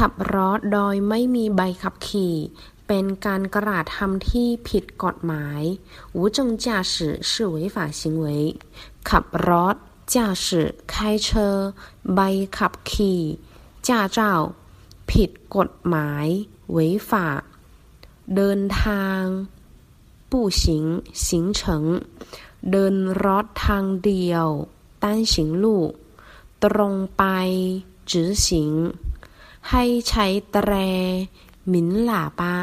ขับรถโดยไม่มีใบขับขี่ เป็นการกระทำที่ผิดกฎหมาย无证驾驶是违法行为ขับรถ驾驶开车ใบขับขี่驾照ผิดกฎหมาย违法เดินทาง步行行程เดินรถทางเดียว单行路ตรงไป直行 ให้ใช้แตรหมินหลาปะ